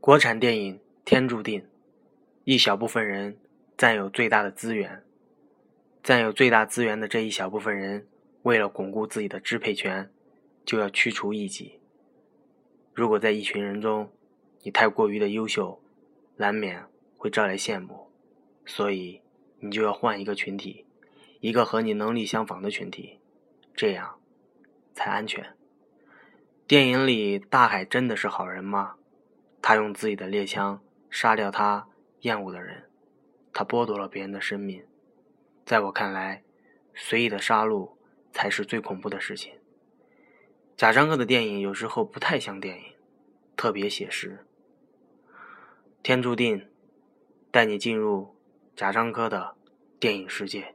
国产电影天注定，一小部分人占有最大的资源，占有最大资源的这一小部分人，为了巩固自己的支配权，就要驱除异己。如果在一群人中，你太过于的优秀，难免会招来羡慕，所以你就要换一个群体，一个和你能力相仿的群体，这样才安全。电影里大海真的是好人吗？他用自己的猎枪杀掉他厌恶的人，他剥夺了别人的生命。在我看来，随意的杀戮才是最恐怖的事情。贾樟柯的电影有时候不太像电影，特别写实。天注定，带你进入贾樟柯的电影世界。